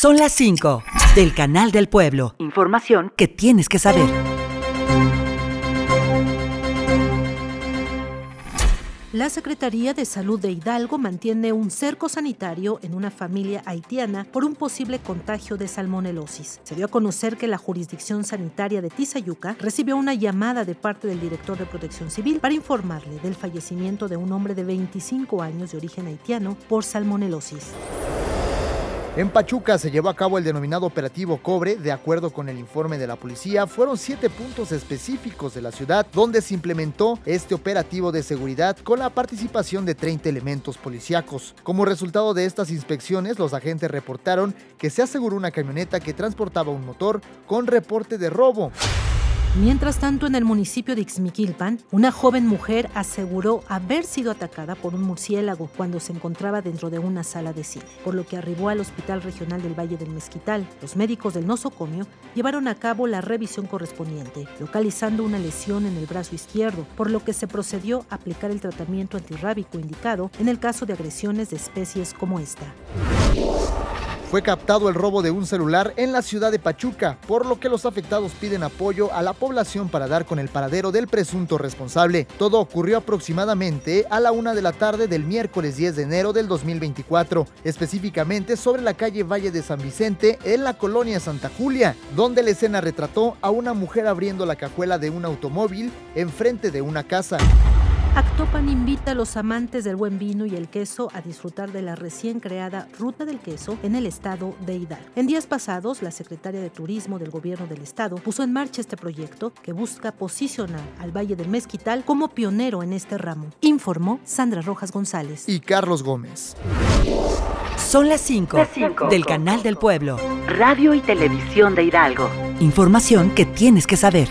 Son las 5 del Canal del Pueblo. Información que tienes que saber. La Secretaría de Salud de Hidalgo mantiene un cerco sanitario en una familia haitiana por un posible contagio de salmonelosis. Se dio a conocer que la jurisdicción sanitaria de Tizayuca recibió una llamada de parte del director de Protección Civil para informarle del fallecimiento de un hombre de 25 años de origen haitiano por salmonelosis. En Pachuca se llevó a cabo el denominado operativo Cobre. De acuerdo con el informe de la policía, fueron siete puntos específicos de la ciudad donde se implementó este operativo de seguridad con la participación de 30 elementos policíacos. Como resultado de estas inspecciones, los agentes reportaron que se aseguró una camioneta que transportaba un motor con reporte de robo. Mientras tanto, en el municipio de Ixmiquilpan, una joven mujer aseguró haber sido atacada por un murciélago cuando se encontraba dentro de una sala de cine, por lo que arribó al Hospital Regional del Valle del Mezquital. Los médicos del nosocomio llevaron a cabo la revisión correspondiente, localizando una lesión en el brazo izquierdo, por lo que se procedió a aplicar el tratamiento antirrábico indicado en el caso de agresiones de especies como esta. Fue captado el robo de un celular en la ciudad de Pachuca, por lo que los afectados piden apoyo a la población para dar con el paradero del presunto responsable. Todo ocurrió aproximadamente a la una de la tarde del miércoles 10 de enero del 2024, específicamente sobre la calle Valle de San Vicente, en la colonia Santa Julia, donde la escena retrató a una mujer abriendo la cajuela de un automóvil enfrente de una casa. Actopan invita a los amantes del buen vino y el queso a disfrutar de la recién creada Ruta del Queso en el estado de Hidalgo. En días pasados, la secretaria de Turismo del gobierno del estado puso en marcha este proyecto que busca posicionar al Valle del Mezquital como pionero en este ramo, informó Sandra Rojas González y Carlos Gómez. Son las 5 del Canal del Pueblo. Radio y Televisión de Hidalgo. Información que tienes que saber.